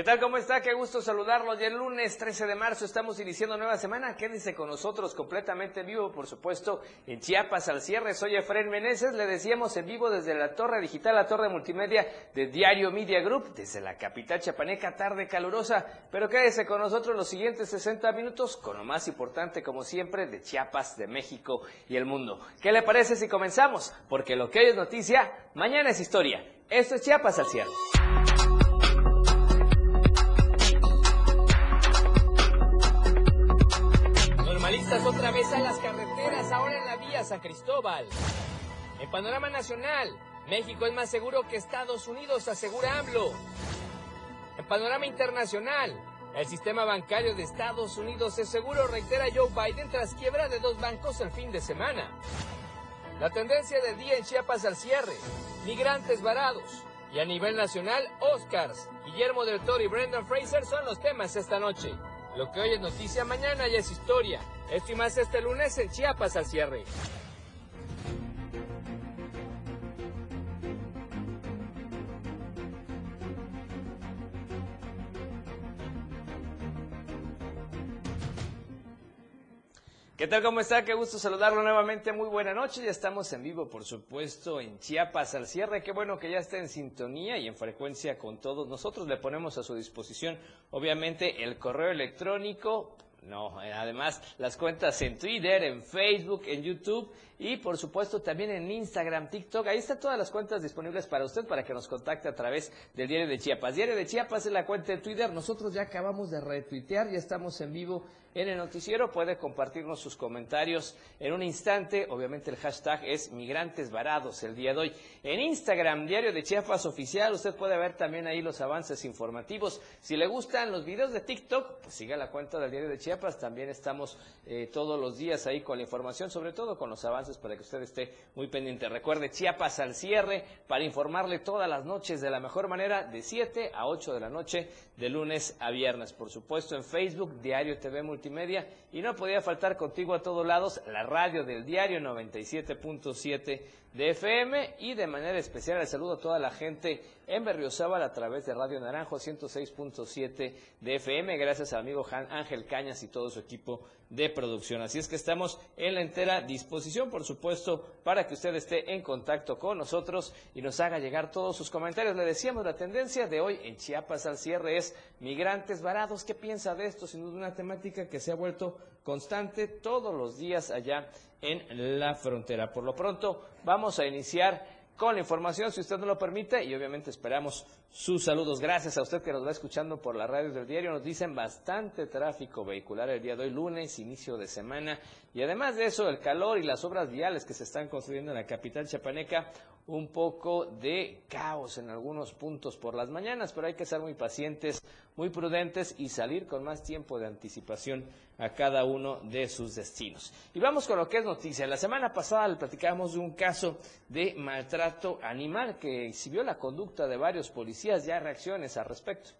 ¿Qué tal? ¿Cómo está? Qué gusto saludarlos. Ya el lunes 13 de marzo estamos iniciando nueva semana. Quédense con nosotros completamente en vivo, por supuesto, en Chiapas al cierre. Soy Efraín Meneses. Le decíamos en vivo desde la torre digital, la torre multimedia de Diario Media Group, desde la capital chapaneca, tarde calurosa. Pero quédese con nosotros los siguientes 60 minutos con lo más importante, como siempre, de Chiapas, de México y el mundo. ¿Qué le parece si comenzamos? Porque lo que hoy es noticia, mañana es historia. Esto es Chiapas al cierre. San Cristóbal. En panorama nacional, México es más seguro que Estados Unidos, asegura AMLO. En panorama internacional, el sistema bancario de Estados Unidos es seguro, reitera Joe Biden tras quiebra de dos bancos el fin de semana. La tendencia del día en Chiapas al cierre, migrantes varados. Y a nivel nacional, Oscars, Guillermo del Toro y Brendan Fraser son los temas esta noche. Lo que hoy es noticia, mañana ya es historia. Esto más este lunes en Chiapas al cierre. ¿Qué tal? ¿Cómo está? Qué gusto saludarlo nuevamente. Muy buena noche. Ya estamos en vivo, por supuesto, en Chiapas al cierre. Qué bueno que ya está en sintonía y en frecuencia con todos. Nosotros le ponemos a su disposición, obviamente, el correo electrónico no, eh, además las cuentas en Twitter, en Facebook, en YouTube y por supuesto también en Instagram, TikTok. Ahí están todas las cuentas disponibles para usted para que nos contacte a través del Diario de Chiapas. Diario de Chiapas es la cuenta de Twitter. Nosotros ya acabamos de retuitear, ya estamos en vivo en el noticiero. Puede compartirnos sus comentarios en un instante. Obviamente el hashtag es Migrantes Varados el día de hoy. En Instagram, Diario de Chiapas Oficial, usted puede ver también ahí los avances informativos. Si le gustan los videos de TikTok, pues siga la cuenta del Diario de Chiapas. También estamos eh, todos los días ahí con la información, sobre todo con los avances para que usted esté muy pendiente. Recuerde, Chiapas al cierre para informarle todas las noches de la mejor manera de 7 a 8 de la noche de lunes a viernes. Por supuesto en Facebook, Diario TV Multimedia y no podía faltar contigo a todos lados la radio del diario 97.7 de FM y de manera especial el saludo a toda la gente en Berriozábal a través de Radio Naranjo 106.7 de FM, gracias al amigo Ángel Cañas y todo su equipo de producción. Así es que estamos en la entera disposición, por supuesto, para que usted esté en contacto con nosotros y nos haga llegar todos sus comentarios. Le decíamos, la tendencia de hoy en Chiapas al cierre es migrantes varados. ¿Qué piensa de esto? Sin duda una temática que se ha vuelto constante todos los días allá en la frontera. Por lo pronto, vamos a iniciar con la información, si usted no lo permite, y obviamente esperamos sus saludos. Gracias a usted que nos va escuchando por la radio del diario. Nos dicen bastante tráfico vehicular el día de hoy, lunes, inicio de semana. Y además de eso, el calor y las obras viales que se están construyendo en la capital chapaneca, un poco de caos en algunos puntos por las mañanas, pero hay que ser muy pacientes, muy prudentes y salir con más tiempo de anticipación a cada uno de sus destinos. Y vamos con lo que es noticia. La semana pasada le platicábamos de un caso de maltrato animal que exhibió la conducta de varios policías. Ya reacciones al respecto.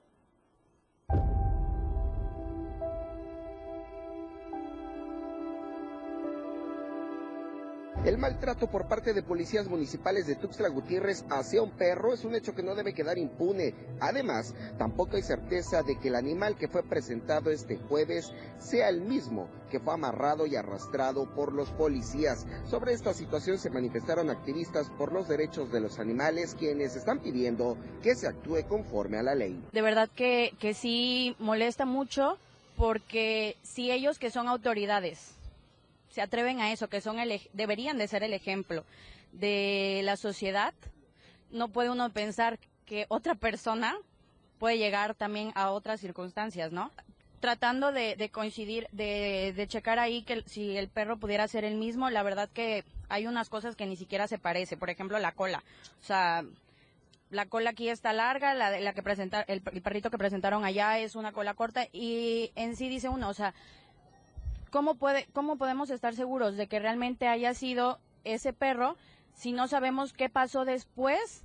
El maltrato por parte de policías municipales de Tuxtla Gutiérrez hacia un perro es un hecho que no debe quedar impune. Además, tampoco hay certeza de que el animal que fue presentado este jueves sea el mismo que fue amarrado y arrastrado por los policías. Sobre esta situación se manifestaron activistas por los derechos de los animales quienes están pidiendo que se actúe conforme a la ley. De verdad que, que sí molesta mucho porque si ellos que son autoridades se atreven a eso, que son el, deberían de ser el ejemplo de la sociedad, no puede uno pensar que otra persona puede llegar también a otras circunstancias, ¿no? Tratando de, coincidir, de, de, checar ahí que si el perro pudiera ser el mismo, la verdad que hay unas cosas que ni siquiera se parece, por ejemplo la cola, o sea, la cola aquí está larga, la, la que presenta, el, el perrito que presentaron allá es una cola corta y en sí dice uno, o sea, ¿cómo, puede, ¿cómo podemos estar seguros de que realmente haya sido ese perro si no sabemos qué pasó después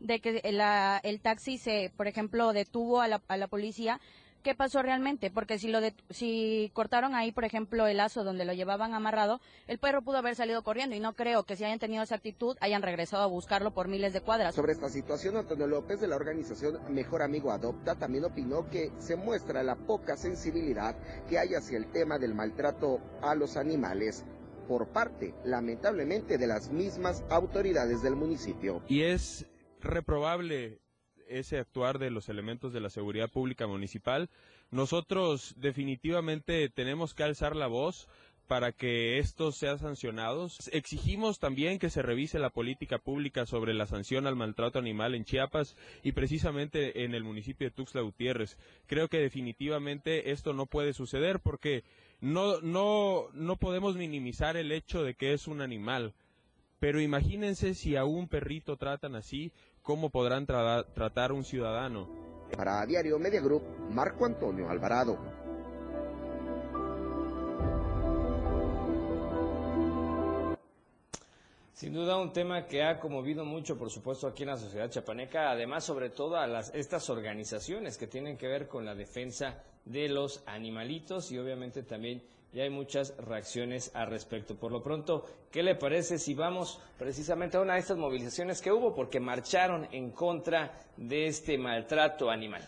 de que el taxi se, por ejemplo, detuvo a la, a la policía? Qué pasó realmente, porque si lo de, si cortaron ahí, por ejemplo, el lazo donde lo llevaban amarrado, el perro pudo haber salido corriendo y no creo que si hayan tenido esa actitud hayan regresado a buscarlo por miles de cuadras. Sobre esta situación, Antonio López de la organización Mejor Amigo Adopta también opinó que se muestra la poca sensibilidad que hay hacia el tema del maltrato a los animales por parte, lamentablemente, de las mismas autoridades del municipio. Y es reprobable ese actuar de los elementos de la seguridad pública municipal. Nosotros definitivamente tenemos que alzar la voz para que estos sean sancionados. Exigimos también que se revise la política pública sobre la sanción al maltrato animal en Chiapas y precisamente en el municipio de Tuxtla Gutiérrez. Creo que definitivamente esto no puede suceder porque no, no, no podemos minimizar el hecho de que es un animal. Pero imagínense si a un perrito tratan así, ¿cómo podrán tratar a un ciudadano? Para Diario Media Group, Marco Antonio Alvarado. Sin duda un tema que ha conmovido mucho, por supuesto, aquí en la sociedad chapaneca, además sobre todo a las, estas organizaciones que tienen que ver con la defensa de los animalitos y obviamente también ya hay muchas reacciones al respecto. Por lo pronto, ¿qué le parece si vamos precisamente a una de estas movilizaciones que hubo porque marcharon en contra de este maltrato animal?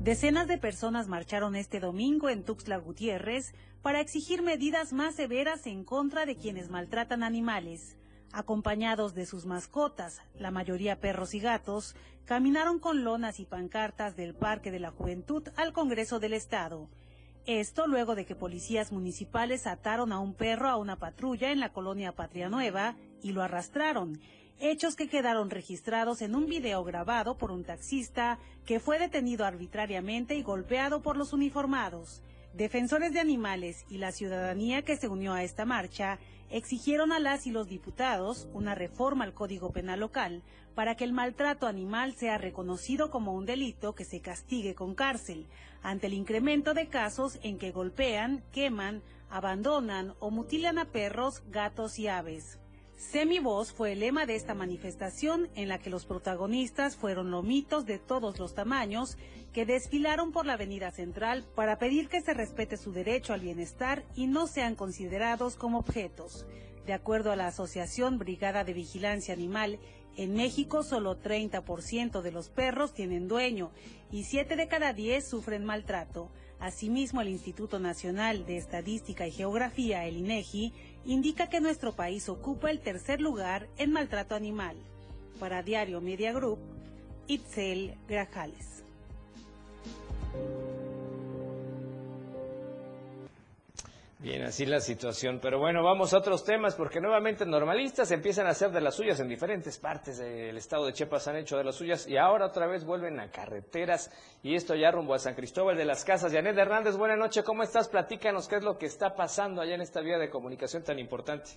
Decenas de personas marcharon este domingo en Tuxtla Gutiérrez para exigir medidas más severas en contra de quienes maltratan animales acompañados de sus mascotas, la mayoría perros y gatos, caminaron con lonas y pancartas del Parque de la Juventud al Congreso del Estado. Esto luego de que policías municipales ataron a un perro a una patrulla en la colonia Patria Nueva y lo arrastraron, hechos que quedaron registrados en un video grabado por un taxista que fue detenido arbitrariamente y golpeado por los uniformados. Defensores de animales y la ciudadanía que se unió a esta marcha exigieron a las y los diputados una reforma al Código Penal local para que el maltrato animal sea reconocido como un delito que se castigue con cárcel, ante el incremento de casos en que golpean, queman, abandonan o mutilan a perros, gatos y aves. Semivoz fue el lema de esta manifestación en la que los protagonistas fueron lomitos de todos los tamaños que desfilaron por la avenida central para pedir que se respete su derecho al bienestar y no sean considerados como objetos. De acuerdo a la Asociación Brigada de Vigilancia Animal, en México solo 30% de los perros tienen dueño y 7 de cada 10 sufren maltrato. Asimismo, el Instituto Nacional de Estadística y Geografía, el INEGI, indica que nuestro país ocupa el tercer lugar en maltrato animal. Para Diario Media Group, Itzel Grajales. Bien, así la situación. Pero bueno, vamos a otros temas porque nuevamente normalistas empiezan a hacer de las suyas en diferentes partes del estado de Chiapas han hecho de las suyas y ahora otra vez vuelven a carreteras y esto ya rumbo a San Cristóbal de las Casas. Janet Hernández, buena noche, ¿cómo estás? Platícanos qué es lo que está pasando allá en esta vía de comunicación tan importante.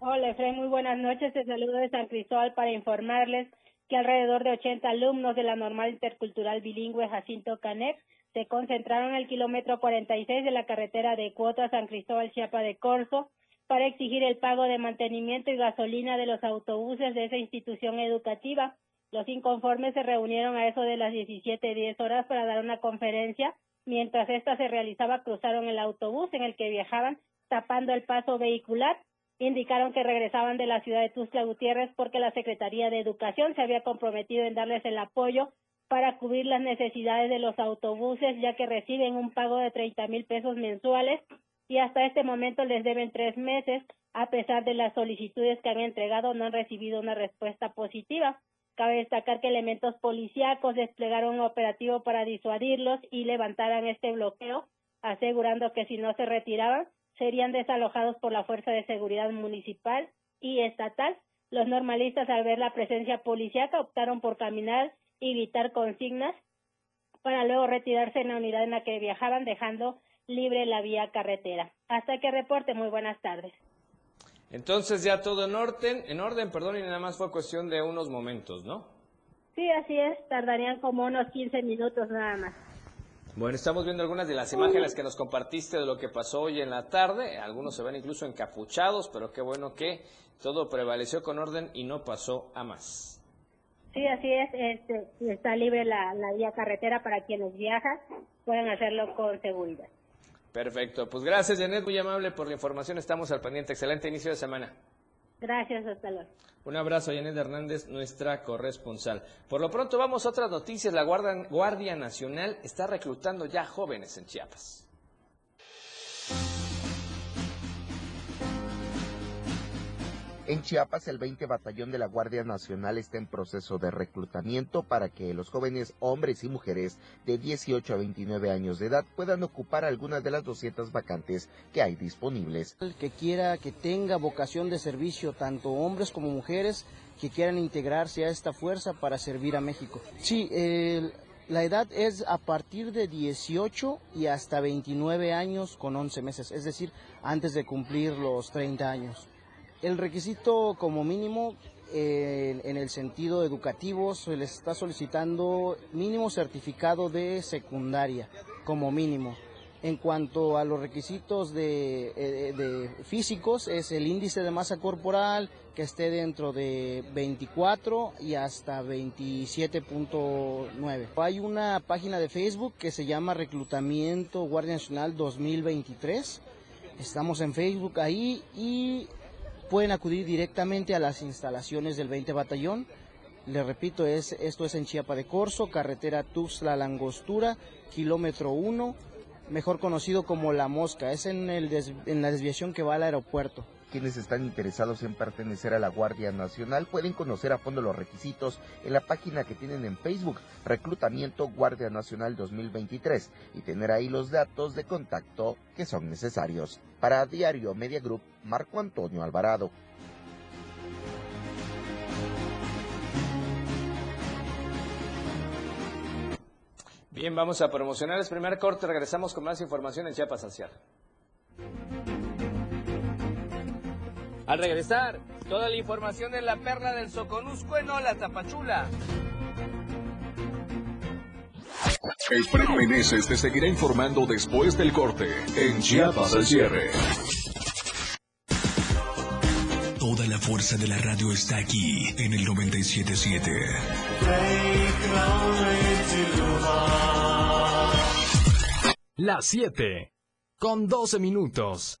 Hola, Efraín, muy buenas noches. Te saludo de San Cristóbal para informarles que alrededor de 80 alumnos de la Normal Intercultural Bilingüe Jacinto Canet se concentraron en el kilómetro 46 de la carretera de Cuota San Cristóbal Chiapa de Corzo para exigir el pago de mantenimiento y gasolina de los autobuses de esa institución educativa. Los inconformes se reunieron a eso de las 17:10 horas para dar una conferencia. Mientras esta se realizaba, cruzaron el autobús en el que viajaban, tapando el paso vehicular. Indicaron que regresaban de la ciudad de Tuxtla Gutiérrez porque la Secretaría de Educación se había comprometido en darles el apoyo para cubrir las necesidades de los autobuses, ya que reciben un pago de 30 mil pesos mensuales y hasta este momento les deben tres meses, a pesar de las solicitudes que han entregado, no han recibido una respuesta positiva. Cabe destacar que elementos policíacos desplegaron un operativo para disuadirlos y levantaran este bloqueo, asegurando que si no se retiraban, serían desalojados por la Fuerza de Seguridad Municipal y Estatal. Los normalistas, al ver la presencia policíaca, optaron por caminar y gritar consignas para luego retirarse en la unidad en la que viajaban, dejando libre la vía carretera. Hasta que reporte, muy buenas tardes. Entonces ya todo en orden, en orden, perdón, y nada más fue cuestión de unos momentos, ¿no? Sí, así es, tardarían como unos 15 minutos nada más. Bueno, estamos viendo algunas de las imágenes que nos compartiste de lo que pasó hoy en la tarde. Algunos se ven incluso encapuchados, pero qué bueno que todo prevaleció con orden y no pasó a más. Sí, así es. Este, está libre la, la vía carretera para quienes viajan. Pueden hacerlo con seguridad. Perfecto. Pues gracias, Janet. Muy amable por la información. Estamos al pendiente. Excelente inicio de semana. Gracias, hasta luego. Un abrazo a Janet Hernández, nuestra corresponsal. Por lo pronto vamos a otras noticias. La Guardia, Guardia Nacional está reclutando ya jóvenes en Chiapas. En Chiapas, el 20 Batallón de la Guardia Nacional está en proceso de reclutamiento para que los jóvenes hombres y mujeres de 18 a 29 años de edad puedan ocupar algunas de las 200 vacantes que hay disponibles. El que quiera que tenga vocación de servicio, tanto hombres como mujeres, que quieran integrarse a esta fuerza para servir a México. Sí, la edad es a partir de 18 y hasta 29 años con 11 meses, es decir, antes de cumplir los 30 años. El requisito como mínimo eh, en el sentido educativo se les está solicitando mínimo certificado de secundaria como mínimo. En cuanto a los requisitos de, eh, de, físicos, es el índice de masa corporal que esté dentro de 24 y hasta 27.9. Hay una página de Facebook que se llama Reclutamiento Guardia Nacional 2023. Estamos en Facebook ahí y pueden acudir directamente a las instalaciones del 20 Batallón. Les repito, es, esto es en Chiapa de Corzo, carretera Tuxtla Langostura, kilómetro 1, mejor conocido como La Mosca. Es en, el en la desviación que va al aeropuerto. Quienes están interesados en pertenecer a la Guardia Nacional pueden conocer a fondo los requisitos en la página que tienen en Facebook, Reclutamiento Guardia Nacional 2023, y tener ahí los datos de contacto que son necesarios. Para Diario Media Group, Marco Antonio Alvarado. Bien, vamos a promocionar el primer corte. Regresamos con más información en Chiapas al. Al regresar, toda la información de la perla del Soconusco en Ola, Tapachula. El Fred Meneses te seguirá informando después del corte en Chiapas al cierre. Toda la fuerza de la radio está aquí en el 977. Las 7 con 12 minutos.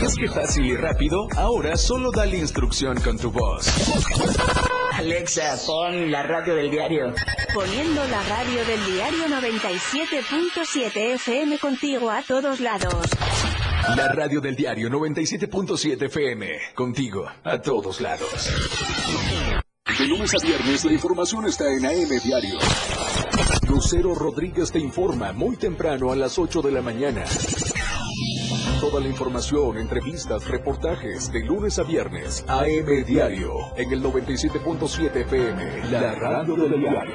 ¿Ves que fácil y rápido? Ahora solo dale instrucción con tu voz. Alexa, pon la radio del diario. Poniendo la radio del diario 97.7 FM contigo a todos lados. La radio del diario 97.7 FM. Contigo a todos lados. De lunes a viernes la información está en AM Diario. Lucero Rodríguez te informa muy temprano a las 8 de la mañana. Toda la información, entrevistas, reportajes de lunes a viernes. AM Diario en el 97.7 FM. La radio del diario.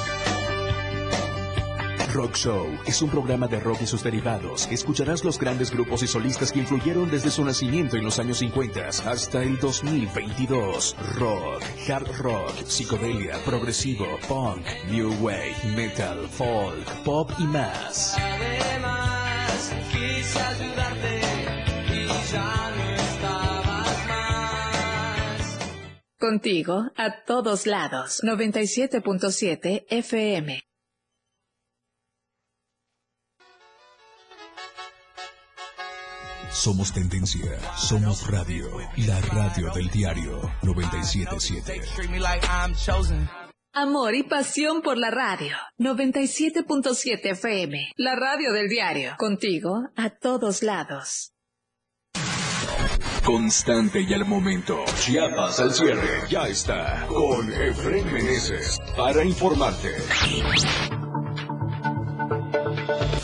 Rock Show es un programa de rock y sus derivados. Escucharás los grandes grupos y solistas que influyeron desde su nacimiento en los años 50 hasta el 2022. Rock, hard rock, psicodelia, progresivo, punk, new wave, metal, folk, pop y más. Además, quise ayudarte y ya no estabas más. Contigo a todos lados. 97.7 FM. Somos tendencia, somos radio, la radio del diario 977. Amor y pasión por la radio. 97.7 FM. La radio del diario. Contigo a todos lados. Constante y al momento. Chiapas al cierre. Ya está. Con Efraín Meneses. Para informarte.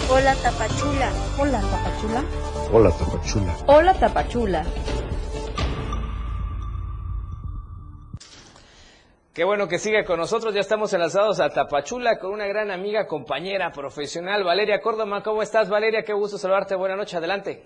Hola Tapachula. Hola Tapachula. Hola, Tapachula. Hola Tapachula. Qué bueno que sigue con nosotros. Ya estamos enlazados a Tapachula con una gran amiga, compañera, profesional, Valeria Córdoba. ¿Cómo estás, Valeria? Qué gusto saludarte. Buenas noches. Adelante.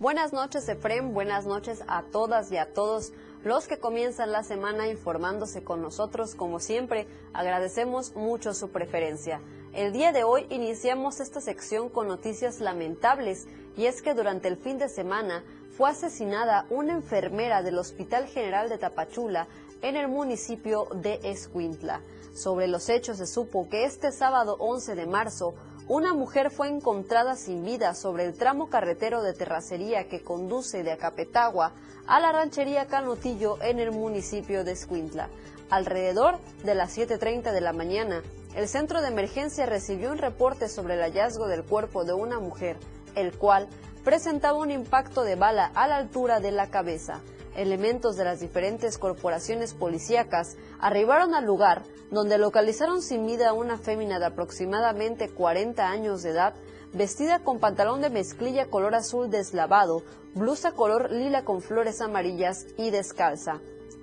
Buenas noches, Efrem. Buenas noches a todas y a todos los que comienzan la semana informándose con nosotros. Como siempre, agradecemos mucho su preferencia. El día de hoy iniciamos esta sección con noticias lamentables y es que durante el fin de semana fue asesinada una enfermera del Hospital General de Tapachula en el municipio de Escuintla. Sobre los hechos se supo que este sábado 11 de marzo una mujer fue encontrada sin vida sobre el tramo carretero de terracería que conduce de Acapetagua a la ranchería Canutillo en el municipio de Escuintla. Alrededor de las 7.30 de la mañana, el centro de emergencia recibió un reporte sobre el hallazgo del cuerpo de una mujer, el cual presentaba un impacto de bala a la altura de la cabeza. Elementos de las diferentes corporaciones policíacas arribaron al lugar donde localizaron sin vida a una fémina de aproximadamente 40 años de edad, vestida con pantalón de mezclilla color azul deslavado, blusa color lila con flores amarillas y descalza.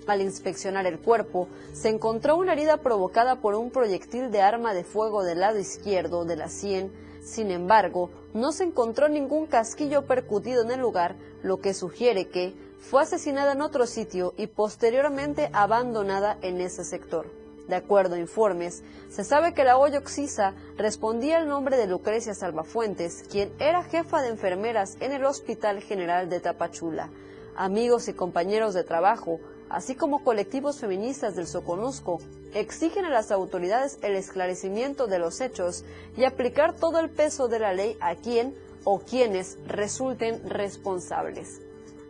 Al inspeccionar el cuerpo, se encontró una herida provocada por un proyectil de arma de fuego del lado izquierdo de la sien. Sin embargo, no se encontró ningún casquillo percutido en el lugar, lo que sugiere que fue asesinada en otro sitio y posteriormente abandonada en ese sector. De acuerdo a informes, se sabe que la olla Oxisa respondía al nombre de Lucrecia Salvafuentes, quien era jefa de enfermeras en el Hospital General de Tapachula. Amigos y compañeros de trabajo, así como colectivos feministas del Soconusco, exigen a las autoridades el esclarecimiento de los hechos y aplicar todo el peso de la ley a quien o quienes resulten responsables.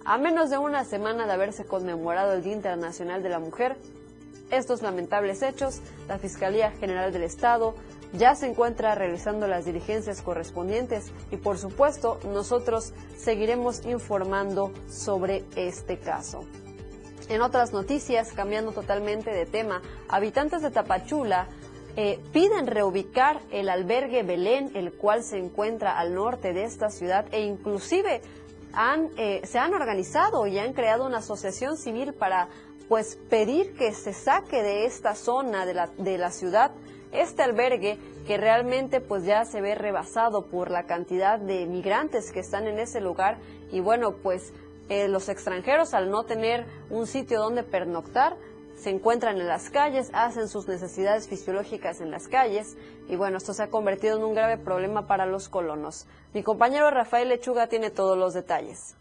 A menos de una semana de haberse conmemorado el Día Internacional de la Mujer, estos lamentables hechos, la Fiscalía General del Estado ya se encuentra realizando las diligencias correspondientes y por supuesto nosotros seguiremos informando sobre este caso. En otras noticias, cambiando totalmente de tema, habitantes de Tapachula eh, piden reubicar el albergue Belén, el cual se encuentra al norte de esta ciudad e inclusive han, eh, se han organizado y han creado una asociación civil para pues pedir que se saque de esta zona de la, de la ciudad este albergue que realmente pues ya se ve rebasado por la cantidad de migrantes que están en ese lugar. Y bueno pues eh, los extranjeros al no tener un sitio donde pernoctar se encuentran en las calles, hacen sus necesidades fisiológicas en las calles y bueno, esto se ha convertido en un grave problema para los colonos. Mi compañero Rafael Lechuga tiene todos los detalles.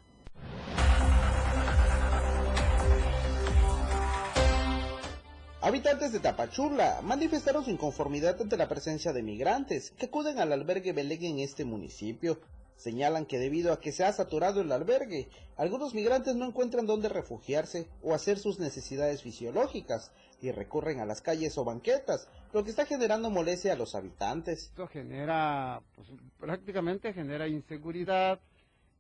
Habitantes de Tapachula manifestaron su inconformidad ante la presencia de migrantes que acuden al albergue Belén en este municipio. Señalan que debido a que se ha saturado el albergue, algunos migrantes no encuentran dónde refugiarse o hacer sus necesidades fisiológicas y recurren a las calles o banquetas, lo que está generando molestia a los habitantes. Esto genera, pues, prácticamente genera inseguridad,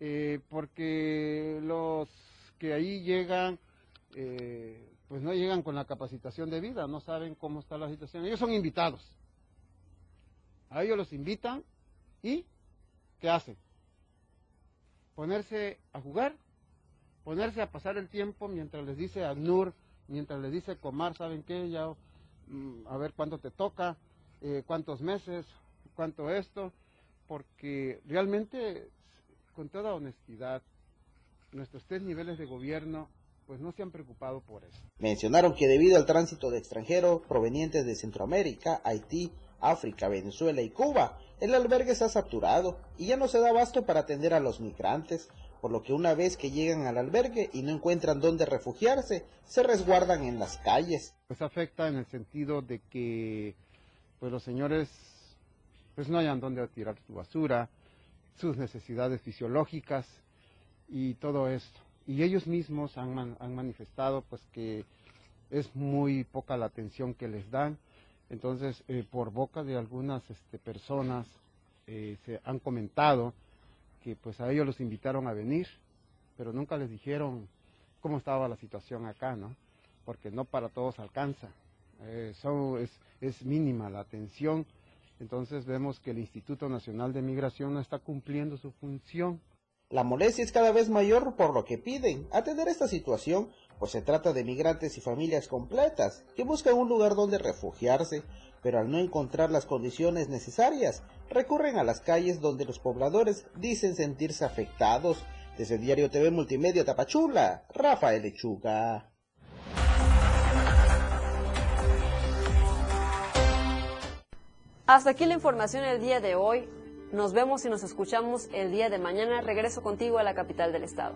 eh, porque los que ahí llegan, eh, pues no llegan con la capacitación de vida, no saben cómo está la situación. Ellos son invitados. A ellos los invitan y ¿qué hacen? Ponerse a jugar, ponerse a pasar el tiempo mientras les dice ACNUR, mientras les dice Comar, ¿saben qué? Ya, mm, a ver cuánto te toca, eh, cuántos meses, cuánto esto, porque realmente, con toda honestidad, nuestros tres niveles de gobierno pues no se han preocupado por eso. Mencionaron que debido al tránsito de extranjeros provenientes de Centroamérica, Haití, África, Venezuela y Cuba, el albergue está saturado y ya no se da abasto para atender a los migrantes, por lo que una vez que llegan al albergue y no encuentran dónde refugiarse, se resguardan en las calles. Pues afecta en el sentido de que pues los señores pues no hayan dónde tirar su basura, sus necesidades fisiológicas y todo esto. Y ellos mismos han, han manifestado pues que es muy poca la atención que les dan. Entonces, eh, por boca de algunas este, personas eh, se han comentado que pues a ellos los invitaron a venir, pero nunca les dijeron cómo estaba la situación acá, ¿no? Porque no para todos alcanza. Eh, es, es mínima la atención. Entonces vemos que el Instituto Nacional de Migración no está cumpliendo su función. La molestia es cada vez mayor por lo que piden. Atender esta situación, pues se trata de migrantes y familias completas que buscan un lugar donde refugiarse, pero al no encontrar las condiciones necesarias, recurren a las calles donde los pobladores dicen sentirse afectados. Desde Diario TV Multimedia Tapachula, Rafael Lechuga. Hasta aquí la información el día de hoy. Nos vemos y nos escuchamos el día de mañana. Regreso contigo a la capital del estado.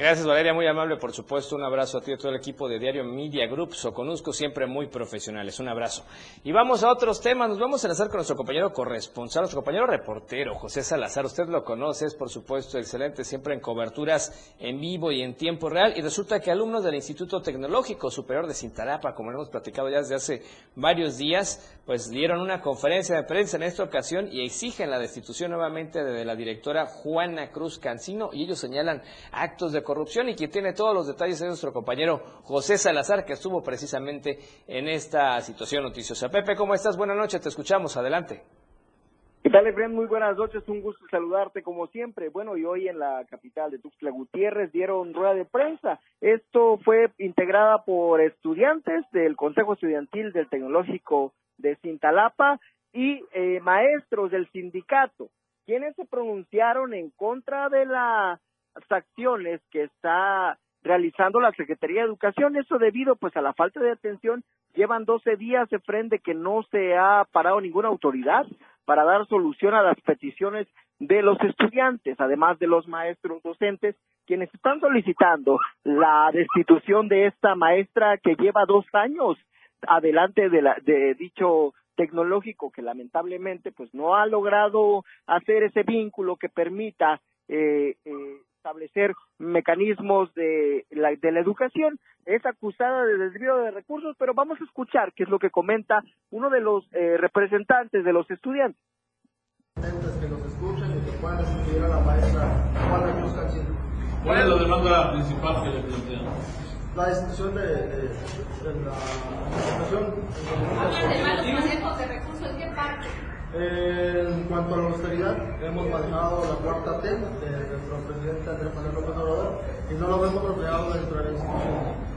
Gracias Valeria, muy amable por supuesto. Un abrazo a ti y a todo el equipo de Diario Media Group, Soconusco, siempre muy profesionales. Un abrazo. Y vamos a otros temas. Nos vamos a enlazar con nuestro compañero corresponsal, nuestro compañero reportero, José Salazar. Usted lo conoce, es por supuesto excelente, siempre en coberturas en vivo y en tiempo real. Y resulta que alumnos del Instituto Tecnológico Superior de Cintarapa, como hemos platicado ya desde hace varios días, pues dieron una conferencia de prensa en esta ocasión y exigen la destitución nuevamente de la directora Juana Cruz Cancino y ellos señalan actos de corrupción y quien tiene todos los detalles es nuestro compañero José Salazar que estuvo precisamente en esta situación noticiosa. Pepe, ¿cómo estás? Buenas noches, te escuchamos, adelante. ¿Qué tal, Efraín? Muy buenas noches, un gusto saludarte como siempre. Bueno, y hoy en la capital de Tuxtla Gutiérrez dieron rueda de prensa. Esto fue integrada por estudiantes del Consejo Estudiantil del Tecnológico de Cintalapa y eh, maestros del sindicato, quienes se pronunciaron en contra de las acciones que está realizando la Secretaría de Educación, eso debido pues a la falta de atención, llevan 12 días de frente que no se ha parado ninguna autoridad para dar solución a las peticiones de los estudiantes, además de los maestros docentes, quienes están solicitando la destitución de esta maestra que lleva dos años adelante de, la, de dicho tecnológico que lamentablemente pues no ha logrado hacer ese vínculo que permita eh, eh, establecer mecanismos de la, de la educación. Es acusada de desvío de recursos, pero vamos a escuchar qué es lo que comenta uno de los eh, representantes de los estudiantes. que nos escuchen y que puedan destituir a la maestra Juana Cruz Cancino. ¿Cuál es la demanda principal que le plantean? La destitución de, de, de la educación. de recursos, ¿en qué parte? En cuanto a la austeridad, hemos manejado la cuarta T de nuestro presidente Andrés Manuel López Obrador y no lo vemos reflejado dentro de la institución.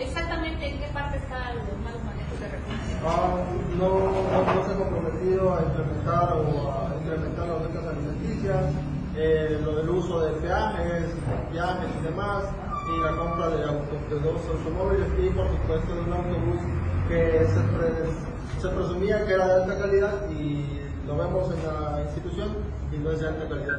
Exactamente, ¿en qué parte están los malos manejos de recursos? Ah, no, no, no se ha comprometido a implementar o a incrementar las becas alimenticias, eh, lo del uso de peajes, viajes y demás, y la compra de, auto, de dos automóviles y por supuesto de un autobús que se, pre- se presumía que era de alta calidad y lo vemos en la institución y no es de alta calidad.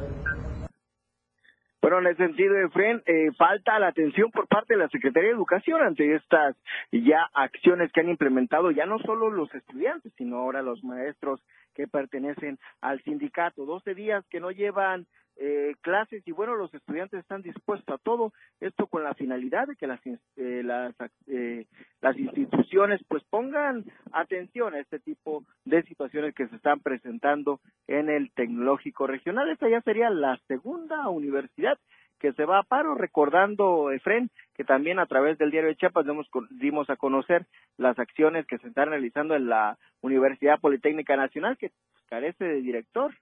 Bueno, en el sentido de Fren, eh, falta la atención por parte de la Secretaría de Educación ante estas ya acciones que han implementado ya no solo los estudiantes, sino ahora los maestros que pertenecen al sindicato. 12 días que no llevan eh, clases y bueno, los estudiantes están dispuestos a todo esto con la finalidad de que las, eh, las, eh, las instituciones pues pongan atención a este tipo de situaciones que se están presentando en el tecnológico regional. Esta ya sería la segunda universidad que se va a paro, recordando, Efren, que también a través del diario de Chiapas dimos, dimos a conocer las acciones que se están realizando en la Universidad Politécnica Nacional, que carece de director.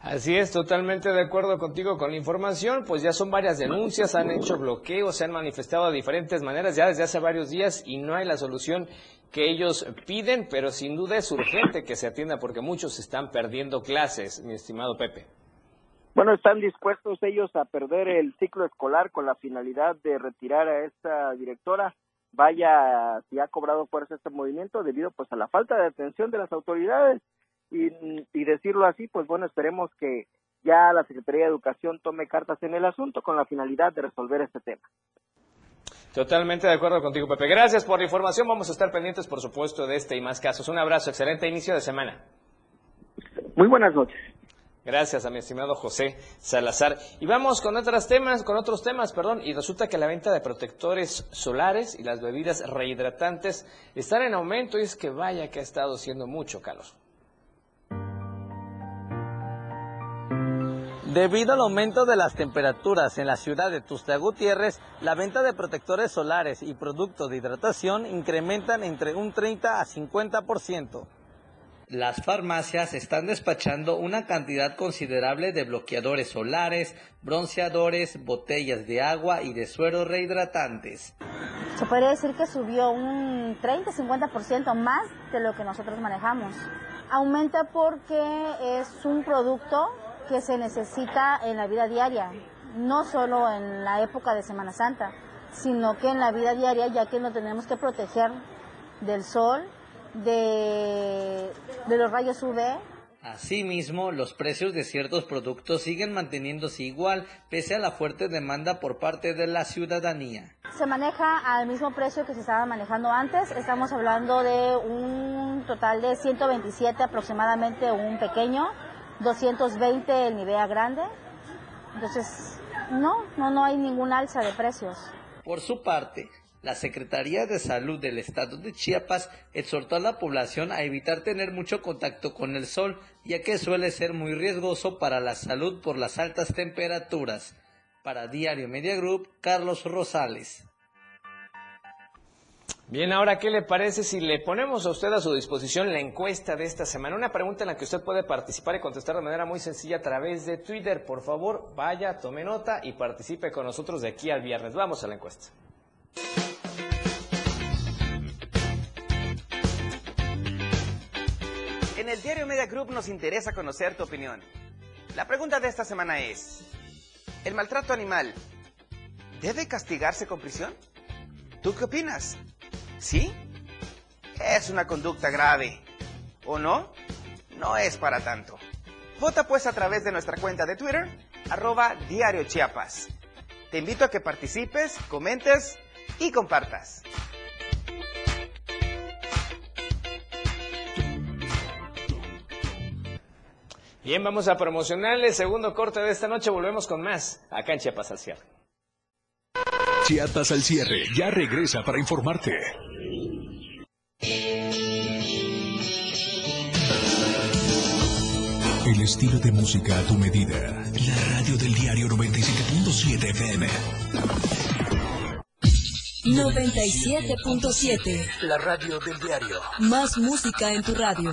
Así es, totalmente de acuerdo contigo con la información, pues ya son varias denuncias, han hecho bloqueos, se han manifestado de diferentes maneras ya desde hace varios días y no hay la solución que ellos piden, pero sin duda es urgente que se atienda porque muchos están perdiendo clases, mi estimado Pepe. Bueno, están dispuestos ellos a perder el ciclo escolar con la finalidad de retirar a esta directora. Vaya, si ha cobrado fuerza este movimiento debido pues a la falta de atención de las autoridades y, y decirlo así, pues bueno, esperemos que ya la Secretaría de Educación tome cartas en el asunto con la finalidad de resolver este tema. Totalmente de acuerdo contigo, Pepe. Gracias por la información. Vamos a estar pendientes, por supuesto, de este y más casos. Un abrazo, excelente inicio de semana. Muy buenas noches. Gracias a mi estimado José Salazar. Y vamos con otros temas, con otros temas, perdón. Y resulta que la venta de protectores solares y las bebidas rehidratantes están en aumento y es que vaya que ha estado siendo mucho calor. Debido al aumento de las temperaturas en la ciudad de Tuxtla Gutiérrez, la venta de protectores solares y productos de hidratación incrementan entre un 30 a 50%. Las farmacias están despachando una cantidad considerable de bloqueadores solares, bronceadores, botellas de agua y de sueros rehidratantes. Se podría decir que subió un 30-50% más de lo que nosotros manejamos. Aumenta porque es un producto que se necesita en la vida diaria, no solo en la época de Semana Santa, sino que en la vida diaria ya que nos tenemos que proteger del sol, de, de los rayos UV, Asimismo, los precios de ciertos productos siguen manteniéndose igual pese a la fuerte demanda por parte de la ciudadanía. se maneja al mismo precio que se estaba manejando antes. Estamos hablando de un total de 127 aproximadamente un pequeño, 220 el Nivea grande. Entonces, no, no, no hay ningún alza de precios. Por su parte, la Secretaría de Salud del Estado de Chiapas exhortó a la población a evitar tener mucho contacto con el sol, ya que suele ser muy riesgoso para la salud por las altas temperaturas. Para Diario Media Group, Carlos Rosales. Bien, ahora, ¿qué le parece si le ponemos a usted a su disposición la encuesta de esta semana? Una pregunta en la que usted puede participar y contestar de manera muy sencilla a través de Twitter. Por favor, vaya, tome nota y participe con nosotros de aquí al viernes. Vamos a la encuesta. En el diario Media Group nos interesa conocer tu opinión. La pregunta de esta semana es, ¿el maltrato animal debe castigarse con prisión? ¿Tú qué opinas? ¿Sí? Es una conducta grave. ¿O no? No es para tanto. Vota pues a través de nuestra cuenta de Twitter, arroba Diario Chiapas. Te invito a que participes, comentes y compartas. Bien, vamos a promocionar el segundo corte de esta noche. Volvemos con más acá en Chiapas al cierre. Chiapas al cierre ya regresa para informarte. El estilo de música a tu medida. La radio del diario 97.7 FM. 97.7. La radio del diario. Más música en tu radio.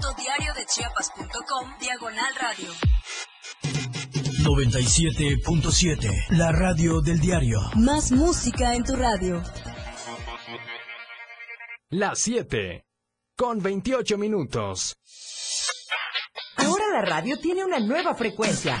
www.diariodechiapas.com Diagonal Radio. 97.7. La radio del diario. Más música en tu radio. Las 7. Con 28 minutos. Ahora la radio tiene una nueva frecuencia.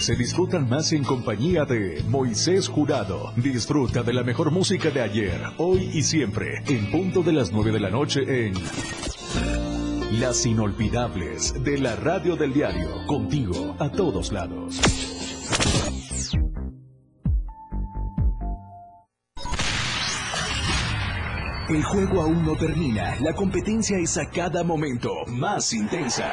se disfrutan más en compañía de Moisés Jurado. Disfruta de la mejor música de ayer, hoy y siempre, en punto de las 9 de la noche en Las Inolvidables de la Radio del Diario, contigo a todos lados. El juego aún no termina, la competencia es a cada momento más intensa.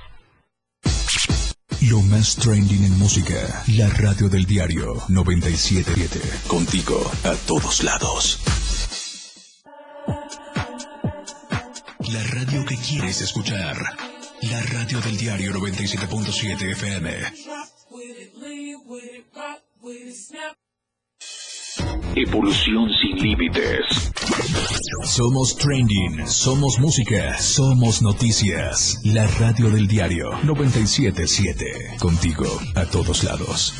Lo más trending en música, la radio del diario 977. Contigo a todos lados. La radio que quieres escuchar. La radio del diario 97.7 FM. Evolución sin límites. Somos trending, somos música, somos noticias. La radio del diario 977. Contigo a todos lados.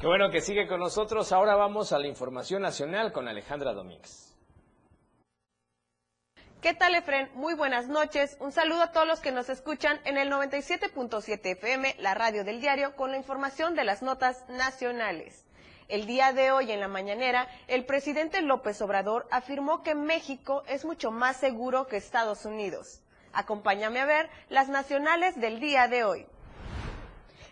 Qué bueno que sigue con nosotros. Ahora vamos a la información nacional con Alejandra Domínguez. ¿Qué tal, Efren? Muy buenas noches. Un saludo a todos los que nos escuchan en el 97.7 FM, la radio del diario, con la información de las notas nacionales. El día de hoy en la mañanera, el presidente López Obrador afirmó que México es mucho más seguro que Estados Unidos. Acompáñame a ver las nacionales del día de hoy.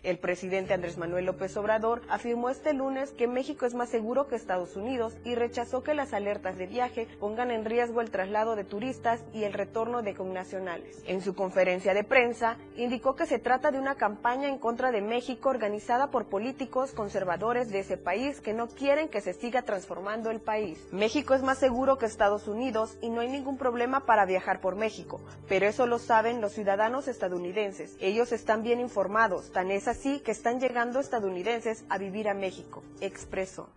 El presidente Andrés Manuel López Obrador afirmó este lunes que México es más seguro que Estados Unidos y rechazó que las alertas de viaje pongan en riesgo el traslado de turistas y el retorno de connacionales. En su conferencia de prensa, indicó que se trata de una campaña en contra de México organizada por políticos conservadores de ese país que no quieren que se siga transformando el país. México es más seguro que Estados Unidos y no hay ningún problema para viajar por México, pero eso lo saben los ciudadanos estadounidenses. Ellos están bien informados, tan es así que están llegando estadounidenses a vivir a México, expresó.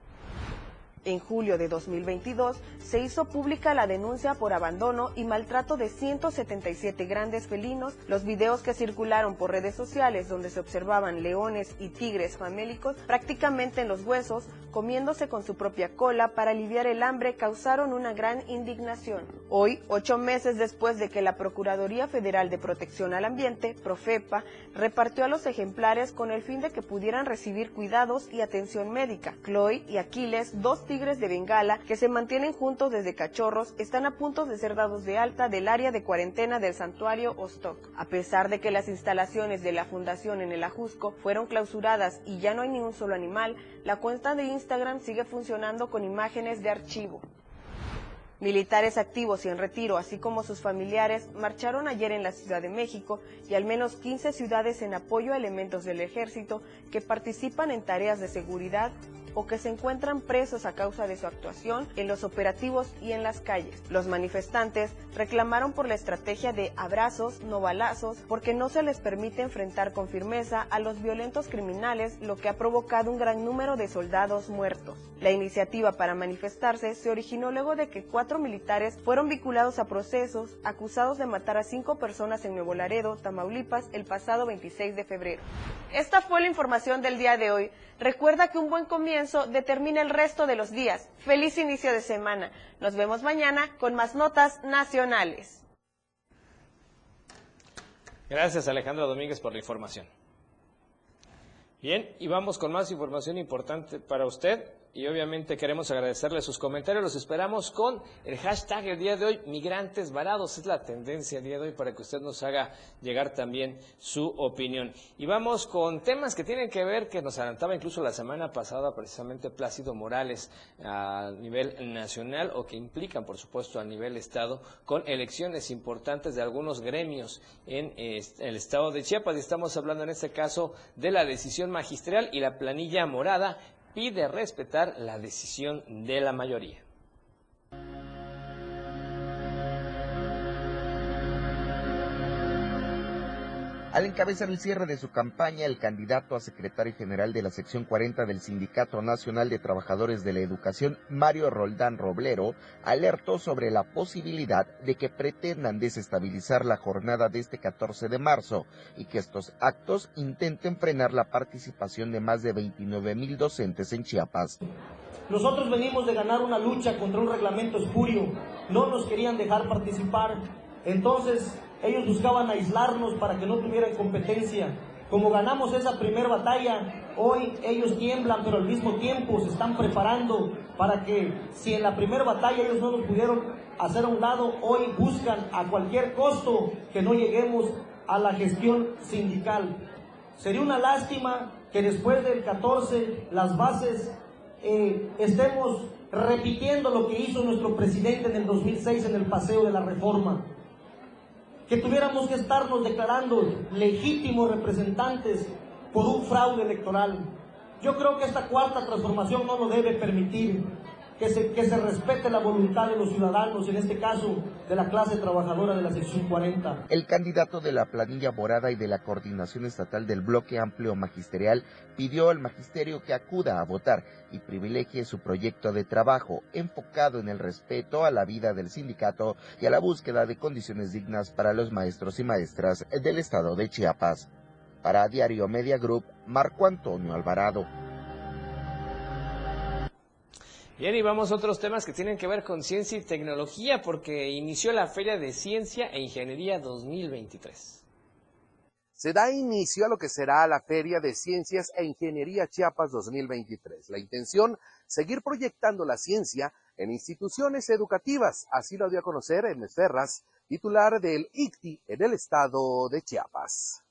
En julio de 2022 se hizo pública la denuncia por abandono y maltrato de 177 grandes felinos. Los videos que circularon por redes sociales donde se observaban leones y tigres famélicos prácticamente en los huesos, comiéndose con su propia cola para aliviar el hambre, causaron una gran indignación. Hoy, ocho meses después de que la Procuraduría Federal de Protección al Ambiente, Profepa, repartió a los ejemplares con el fin de que pudieran recibir cuidados y atención médica. Chloe y Aquiles, dos tigres de Bengala que se mantienen juntos desde cachorros, están a punto de ser dados de alta del área de cuarentena del santuario Ostok. A pesar de que las instalaciones de la fundación en el Ajusco fueron clausuradas y ya no hay ni un solo animal, la cuenta de Instagram sigue funcionando con imágenes de archivo. Militares activos y en retiro, así como sus familiares, marcharon ayer en la Ciudad de México y al menos 15 ciudades en apoyo a elementos del ejército que participan en tareas de seguridad o que se encuentran presos a causa de su actuación en los operativos y en las calles. Los manifestantes reclamaron por la estrategia de abrazos, no balazos, porque no se les permite enfrentar con firmeza a los violentos criminales, lo que ha provocado un gran número de soldados muertos. La iniciativa para manifestarse se originó luego de que cuatro militares fueron vinculados a procesos acusados de matar a cinco personas en Nuevo Laredo, Tamaulipas, el pasado 26 de febrero. Esta fue la información del día de hoy. Recuerda que un buen comienzo determina el resto de los días. Feliz inicio de semana. Nos vemos mañana con más notas nacionales. Gracias Alejandra Domínguez por la información. Bien, y vamos con más información importante para usted. Y obviamente queremos agradecerle sus comentarios. Los esperamos con el hashtag el día de hoy, migrantes varados. Es la tendencia el día de hoy para que usted nos haga llegar también su opinión. Y vamos con temas que tienen que ver, que nos adelantaba incluso la semana pasada precisamente Plácido Morales a nivel nacional o que implican, por supuesto, a nivel Estado, con elecciones importantes de algunos gremios en el Estado de Chiapas. Y estamos hablando en este caso de la decisión magistral y la planilla morada pide respetar la decisión de la mayoría. Al encabezar el cierre de su campaña, el candidato a secretario general de la sección 40 del Sindicato Nacional de Trabajadores de la Educación, Mario Roldán Roblero, alertó sobre la posibilidad de que pretendan desestabilizar la jornada de este 14 de marzo y que estos actos intenten frenar la participación de más de 29 mil docentes en Chiapas. Nosotros venimos de ganar una lucha contra un reglamento espurio, no nos querían dejar participar, entonces ellos buscaban aislarnos para que no tuvieran competencia. Como ganamos esa primera batalla, hoy ellos tiemblan, pero al mismo tiempo se están preparando para que si en la primera batalla ellos no nos pudieron hacer a un lado, hoy buscan a cualquier costo que no lleguemos a la gestión sindical. Sería una lástima que después del 14 las bases eh, estemos repitiendo lo que hizo nuestro presidente en el 2006 en el paseo de la reforma. Que tuviéramos que estarnos declarando legítimos representantes por un fraude electoral. Yo creo que esta cuarta transformación no lo debe permitir que se, se respete la voluntad de los ciudadanos, en este caso de la clase trabajadora de la sección 40. El candidato de la planilla morada y de la coordinación estatal del bloque amplio magisterial pidió al magisterio que acuda a votar y privilegie su proyecto de trabajo enfocado en el respeto a la vida del sindicato y a la búsqueda de condiciones dignas para los maestros y maestras del estado de Chiapas. Para Diario Media Group, Marco Antonio Alvarado. Bien, y vamos a otros temas que tienen que ver con ciencia y tecnología, porque inició la Feria de Ciencia e Ingeniería 2023. Se da inicio a lo que será la Feria de Ciencias e Ingeniería Chiapas 2023. La intención, seguir proyectando la ciencia en instituciones educativas. Así lo dio a conocer Hermes Ferras, titular del ICTI en el estado de Chiapas.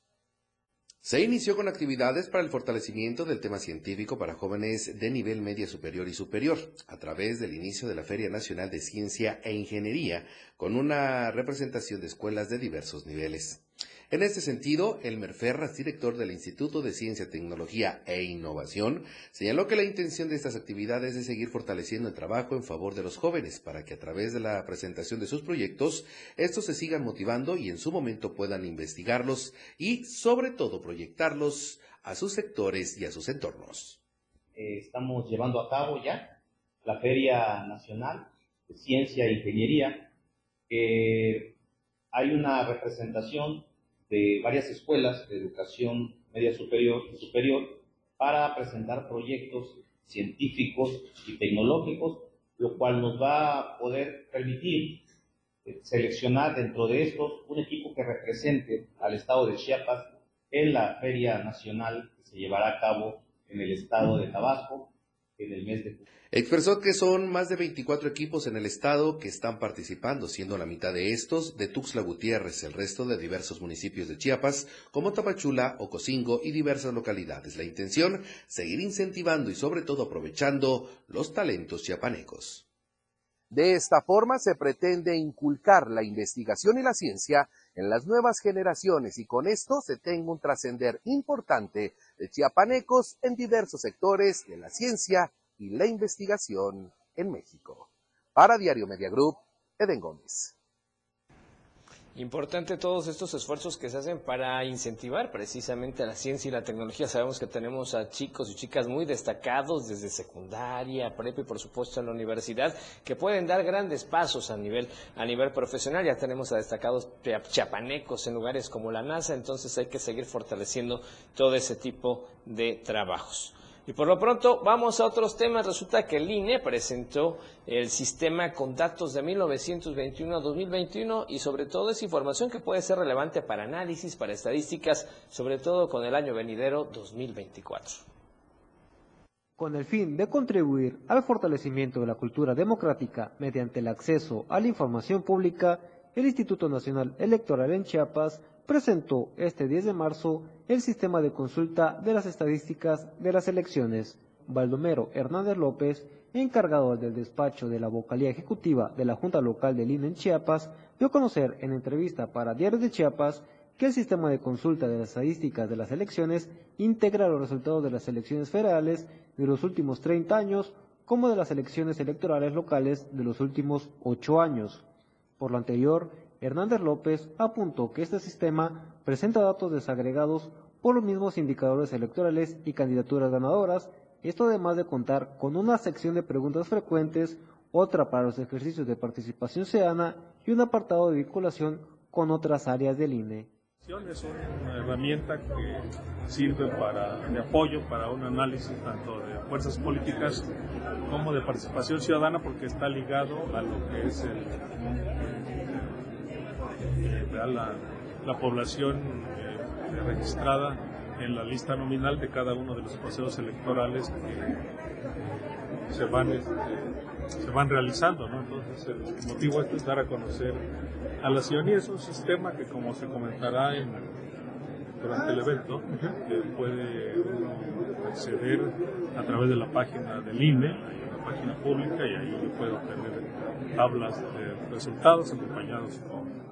Se inició con actividades para el fortalecimiento del tema científico para jóvenes de nivel media superior y superior, a través del inicio de la Feria Nacional de Ciencia e Ingeniería, con una representación de escuelas de diversos niveles. En este sentido, Elmer Ferras, director del Instituto de Ciencia, Tecnología e Innovación, señaló que la intención de estas actividades es seguir fortaleciendo el trabajo en favor de los jóvenes para que a través de la presentación de sus proyectos, estos se sigan motivando y en su momento puedan investigarlos y, sobre todo, proyectarlos a sus sectores y a sus entornos. Eh, estamos llevando a cabo ya la Feria Nacional de Ciencia e Ingeniería. hay una representación de varias escuelas de educación media superior superior para presentar proyectos científicos y tecnológicos, lo cual nos va a poder permitir eh, seleccionar dentro de estos un equipo que represente al estado de Chiapas en la Feria Nacional que se llevará a cabo en el estado de Tabasco en el mes de julio. Expresó que son más de 24 equipos en el estado que están participando, siendo la mitad de estos de Tuxtla Gutiérrez, el resto de diversos municipios de Chiapas, como Tapachula, Ocosingo y diversas localidades. La intención, seguir incentivando y sobre todo aprovechando los talentos chiapanecos. De esta forma se pretende inculcar la investigación y la ciencia en las nuevas generaciones y con esto se tenga un trascender importante de chiapanecos en diversos sectores de la ciencia y la investigación en México. Para Diario Media Group, Eden Gómez. Importante todos estos esfuerzos que se hacen para incentivar precisamente la ciencia y la tecnología. Sabemos que tenemos a chicos y chicas muy destacados desde secundaria, prepa y por supuesto en la universidad que pueden dar grandes pasos a nivel a nivel profesional. Ya tenemos a destacados chapanecos en lugares como la NASA, entonces hay que seguir fortaleciendo todo ese tipo de trabajos. Y por lo pronto vamos a otros temas. Resulta que el INE presentó el sistema con datos de 1921 a 2021 y sobre todo es información que puede ser relevante para análisis, para estadísticas, sobre todo con el año venidero 2024. Con el fin de contribuir al fortalecimiento de la cultura democrática mediante el acceso a la información pública, el Instituto Nacional Electoral en Chiapas presentó este 10 de marzo el sistema de consulta de las estadísticas de las elecciones. Baldomero Hernández López, encargado del despacho de la vocalía ejecutiva de la Junta Local del INE en Chiapas, dio a conocer en entrevista para Diario de Chiapas que el sistema de consulta de las estadísticas de las elecciones integra los resultados de las elecciones federales de los últimos 30 años como de las elecciones electorales locales de los últimos 8 años. Por lo anterior, Hernández López apuntó que este sistema presenta datos desagregados por los mismos indicadores electorales y candidaturas ganadoras, esto además de contar con una sección de preguntas frecuentes, otra para los ejercicios de participación ciudadana y un apartado de vinculación con otras áreas del INE. Es una herramienta que sirve de apoyo para un análisis tanto de fuerzas políticas como de participación ciudadana porque está ligado a lo que es el, la, la población eh, registrada en la lista nominal de cada uno de los procesos electorales que se van, este, se van realizando. ¿no? Entonces, el motivo es dar a conocer a la ciudadanía. Es un sistema que, como se comentará en, durante el evento, eh, puede acceder a través de la página del INE, una página pública, y ahí puede obtener tablas de resultados acompañados con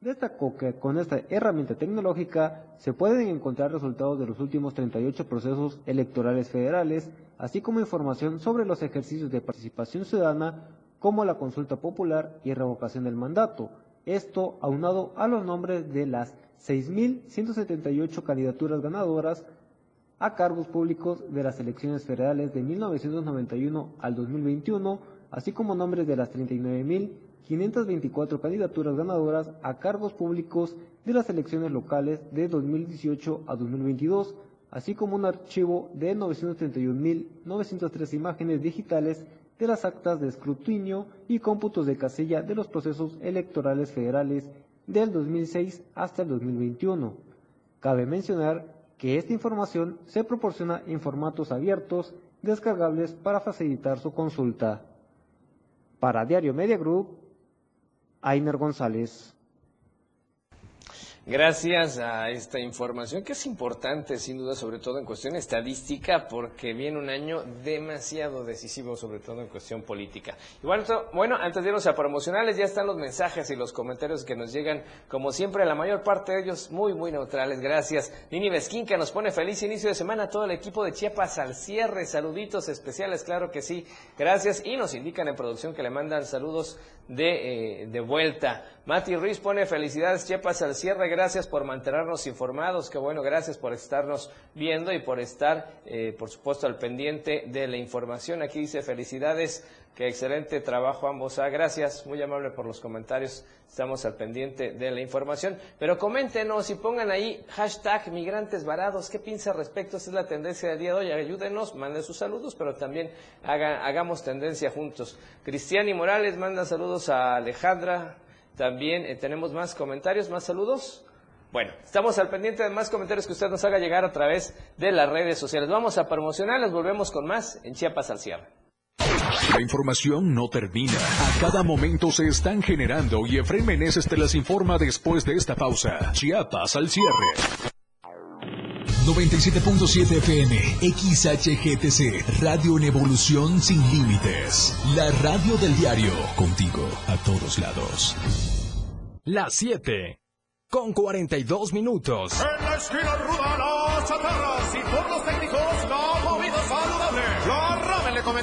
Destacó que con esta herramienta tecnológica se pueden encontrar resultados de los últimos 38 procesos electorales federales, así como información sobre los ejercicios de participación ciudadana como la consulta popular y revocación del mandato. Esto aunado a los nombres de las 6.178 candidaturas ganadoras a cargos públicos de las elecciones federales de 1991 al 2021, así como nombres de las 39.000 524 candidaturas ganadoras a cargos públicos de las elecciones locales de 2018 a 2022, así como un archivo de 931.903 imágenes digitales de las actas de escrutinio y cómputos de casilla de los procesos electorales federales del 2006 hasta el 2021. Cabe mencionar que esta información se proporciona en formatos abiertos descargables para facilitar su consulta. Para Diario Media Group, Ainer González. Gracias a esta información que es importante, sin duda, sobre todo en cuestión estadística, porque viene un año demasiado decisivo, sobre todo en cuestión política. Y bueno, bueno, antes de irnos a promocionales, ya están los mensajes y los comentarios que nos llegan, como siempre, la mayor parte de ellos muy, muy neutrales. Gracias. Nini que nos pone feliz inicio de semana todo el equipo de Chiapas al cierre. Saluditos especiales, claro que sí. Gracias. Y nos indican en producción que le mandan saludos de, eh, de vuelta. Mati Ruiz pone felicidades Chiapas al cierre, gracias por mantenernos informados, qué bueno, gracias por estarnos viendo y por estar, eh, por supuesto, al pendiente de la información. Aquí dice felicidades, qué excelente trabajo ambos. Ah, gracias, muy amable por los comentarios, estamos al pendiente de la información. Pero coméntenos y pongan ahí hashtag migrantes varados, qué piensa respecto, esa es la tendencia del día de hoy, ayúdenos, manden sus saludos, pero también hagamos tendencia juntos. Cristiani Morales manda saludos a Alejandra. También eh, tenemos más comentarios, más saludos. Bueno, estamos al pendiente de más comentarios que usted nos haga llegar a través de las redes sociales. Vamos a promocionarles, volvemos con más en Chiapas al cierre. La información no termina. A cada momento se están generando y Efraín Meneses te las informa después de esta pausa. Chiapas al cierre. 97.7 FM, XHGTC, Radio en Evolución Sin Límites. La radio del diario, contigo a todos lados. Las 7, con 42 minutos. En la esquina ruda, las y por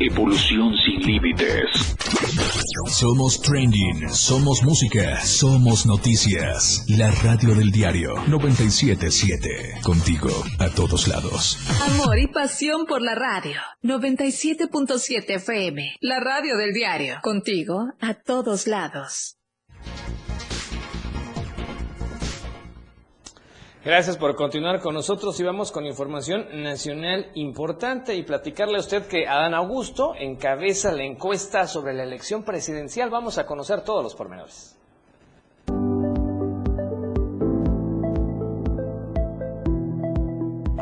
Evolución sin límites. Somos trending, somos música, somos noticias. La radio del diario 977. Contigo a todos lados. Amor y pasión por la radio. 97.7 FM. La radio del diario. Contigo a todos lados. Gracias por continuar con nosotros y vamos con información nacional importante y platicarle a usted que Adán Augusto encabeza la encuesta sobre la elección presidencial. Vamos a conocer todos los pormenores.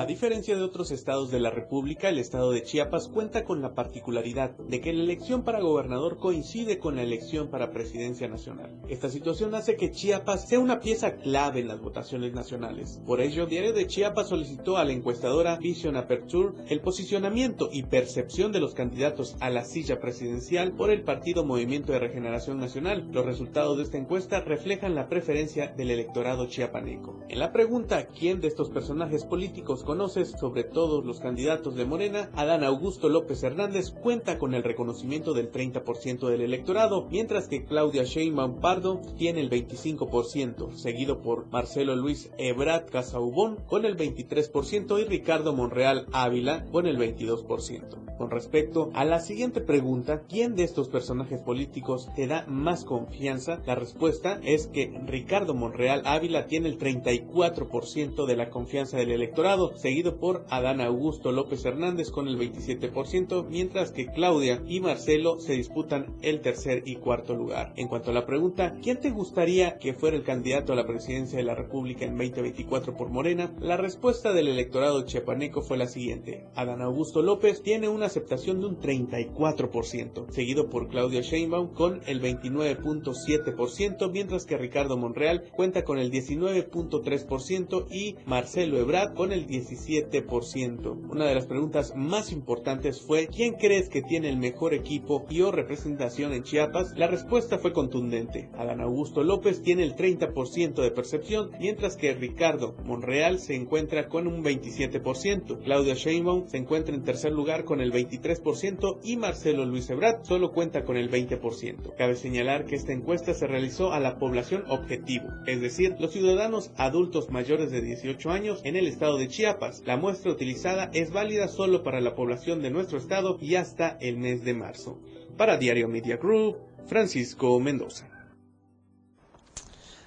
Diferencia de otros estados de la República, el estado de Chiapas cuenta con la particularidad de que la elección para gobernador coincide con la elección para presidencia nacional. Esta situación hace que Chiapas sea una pieza clave en las votaciones nacionales. Por ello, Diario de Chiapas solicitó a la encuestadora Vision Aperture el posicionamiento y percepción de los candidatos a la silla presidencial por el partido Movimiento de Regeneración Nacional. Los resultados de esta encuesta reflejan la preferencia del electorado chiapaneco. En la pregunta ¿quién de estos personajes políticos sobre todos los candidatos de Morena, Adán Augusto López Hernández cuenta con el reconocimiento del 30% del electorado, mientras que Claudia Sheinbaum Pardo tiene el 25%, seguido por Marcelo Luis Ebrat Casaubón con el 23% y Ricardo Monreal Ávila con el 22%. Con respecto a la siguiente pregunta, ¿quién de estos personajes políticos te da más confianza? La respuesta es que Ricardo Monreal Ávila tiene el 34% de la confianza del electorado, seguido por Adán Augusto López Hernández con el 27%, mientras que Claudia y Marcelo se disputan el tercer y cuarto lugar. En cuanto a la pregunta, ¿quién te gustaría que fuera el candidato a la presidencia de la República en 2024 por Morena? La respuesta del electorado chiapaneco fue la siguiente. Adán Augusto López tiene una aceptación de un 34%, seguido por Claudia Sheinbaum con el 29.7%, mientras que Ricardo Monreal cuenta con el 19.3% y Marcelo Ebrard con el 17%. Una de las preguntas más importantes fue ¿quién crees que tiene el mejor equipo y o representación en Chiapas? La respuesta fue contundente. Adán Augusto López tiene el 30% de percepción, mientras que Ricardo Monreal se encuentra con un 27%. Claudia Sheinbaum se encuentra en tercer lugar con el 23% y Marcelo Luis Ebrard solo cuenta con el 20%. Cabe señalar que esta encuesta se realizó a la población objetivo, es decir, los ciudadanos adultos mayores de 18 años en el estado de Chiapas. La muestra utilizada es válida solo para la población de nuestro estado y hasta el mes de marzo. Para Diario Media Group, Francisco Mendoza.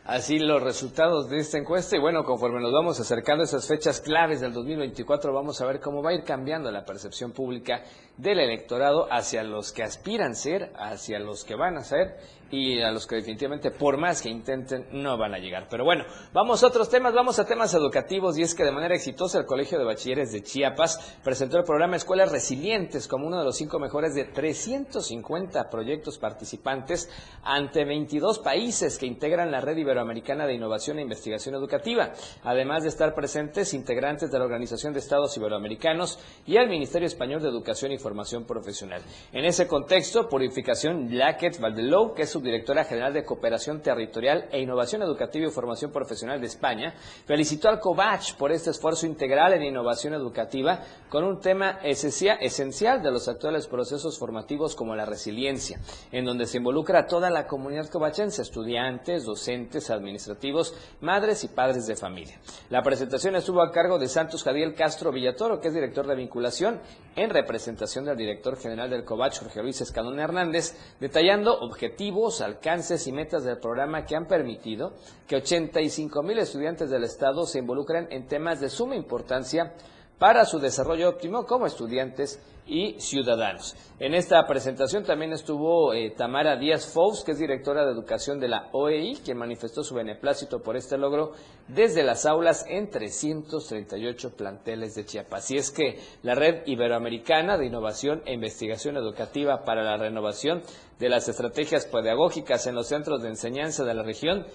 Así los resultados de esta encuesta. Y bueno, conforme nos vamos acercando a esas fechas claves del 2024, vamos a ver cómo va a ir cambiando la percepción pública del electorado hacia los que aspiran ser, hacia los que van a ser y a los que definitivamente por más que intenten no van a llegar. Pero bueno, vamos a otros temas, vamos a temas educativos y es que de manera exitosa el Colegio de Bachilleres de Chiapas presentó el programa Escuelas Resilientes como uno de los cinco mejores de 350 proyectos participantes ante 22 países que integran la Red Iberoamericana de Innovación e Investigación Educativa, además de estar presentes integrantes de la Organización de Estados Iberoamericanos y el Ministerio Español de Educación y Formación Profesional. En ese contexto, Purificación Blackett Valdelou, que es subdirectora general de Cooperación Territorial e Innovación Educativa y Formación Profesional de España, felicitó al COVACH por este esfuerzo integral en innovación educativa con un tema esencial de los actuales procesos formativos como la resiliencia, en donde se involucra a toda la comunidad covachense, estudiantes, docentes, administrativos, madres y padres de familia. La presentación estuvo a cargo de Santos Jadiel Castro Villatoro, que es director de vinculación, en representación del director general del COVACH, Jorge Luis Escalón Hernández, detallando objetivos, alcances y metas del programa que han permitido que 85 mil estudiantes del Estado se involucren en temas de suma importancia para su desarrollo óptimo como estudiantes y ciudadanos. En esta presentación también estuvo eh, Tamara Díaz Fous, que es directora de educación de la OEI, quien manifestó su beneplácito por este logro desde las aulas en 338 planteles de Chiapas. Y es que la Red Iberoamericana de Innovación e Investigación Educativa para la Renovación de las Estrategias Pedagógicas en los Centros de Enseñanza de la región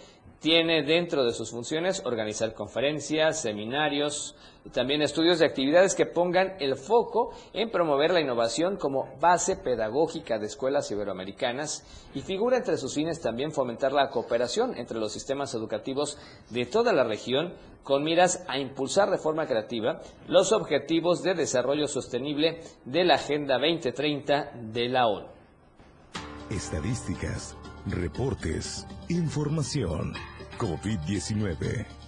tiene dentro de sus funciones organizar conferencias, seminarios y también estudios de actividades que pongan el foco en promover la innovación como base pedagógica de escuelas iberoamericanas y figura entre sus fines también fomentar la cooperación entre los sistemas educativos de toda la región con miras a impulsar de forma creativa los objetivos de desarrollo sostenible de la Agenda 2030 de la ONU. Estadísticas, reportes, información. COVID-19.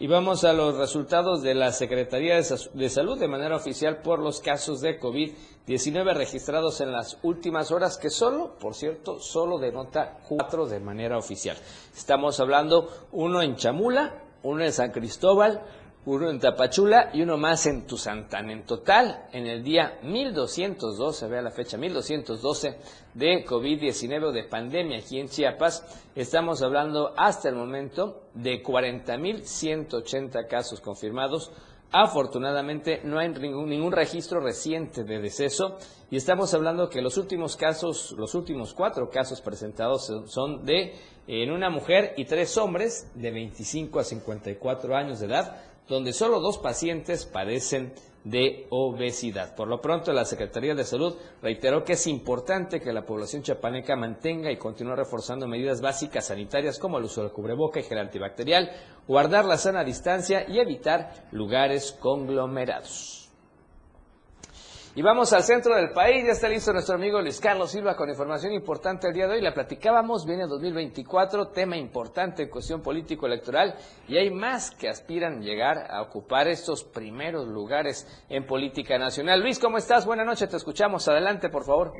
Y vamos a los resultados de la Secretaría de Salud de manera oficial por los casos de COVID-19 registrados en las últimas horas, que solo, por cierto, solo denota cuatro de manera oficial. Estamos hablando uno en Chamula, uno en San Cristóbal, uno en Tapachula y uno más en Tuzantán. En total, en el día 1212, vea la fecha, 1212 de COVID-19 o de pandemia aquí en Chiapas, estamos hablando hasta el momento de 40.180 casos confirmados. Afortunadamente no hay ningún, ningún registro reciente de deceso y estamos hablando que los últimos casos, los últimos cuatro casos presentados son de en una mujer y tres hombres de 25 a 54 años de edad donde solo dos pacientes padecen de obesidad. Por lo pronto, la Secretaría de Salud reiteró que es importante que la población chapaneca mantenga y continúe reforzando medidas básicas sanitarias como el uso del cubreboca y gel antibacterial, guardar la sana distancia y evitar lugares conglomerados. Y vamos al centro del país, ya está listo nuestro amigo Luis Carlos Silva con información importante el día de hoy. La platicábamos, viene 2024, tema importante en cuestión político-electoral y hay más que aspiran llegar a ocupar estos primeros lugares en política nacional. Luis, ¿cómo estás? Buenas noches, te escuchamos. Adelante, por favor.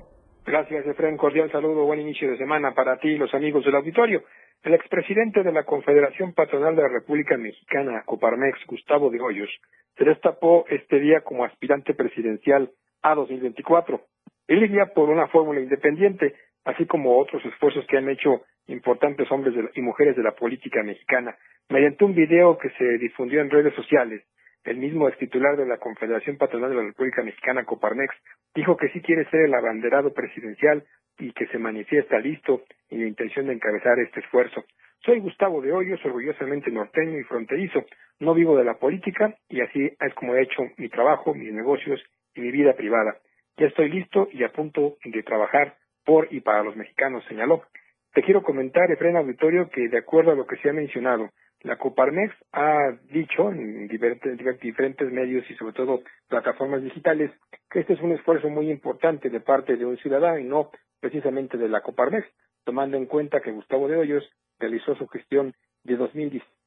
Gracias, Efraín. Cordial saludo, buen inicio de semana para ti y los amigos del auditorio. El expresidente de la Confederación Patronal de la República Mexicana, Coparmex, Gustavo de Hoyos, se destapó este día como aspirante presidencial a 2024. Él iría por una fórmula independiente, así como otros esfuerzos que han hecho importantes hombres y mujeres de la política mexicana. Mediante un video que se difundió en redes sociales, el mismo ex titular de la Confederación Patronal de la República Mexicana, Coparmex, dijo que sí quiere ser el abanderado presidencial y que se manifiesta listo y la intención de encabezar este esfuerzo. Soy Gustavo de Hoyos, orgullosamente norteño y fronterizo. No vivo de la política y así es como he hecho mi trabajo, mis negocios y mi vida privada. Ya estoy listo y a punto de trabajar por y para los mexicanos, señaló. Te quiero comentar, Efraín Auditorio, que de acuerdo a lo que se ha mencionado, la Coparmex ha dicho en diferentes, medios y sobre todo plataformas digitales que este es un esfuerzo muy importante de parte de un ciudadano y no precisamente de la Coparmex, tomando en cuenta que Gustavo de Hoyos realizó su gestión de 2017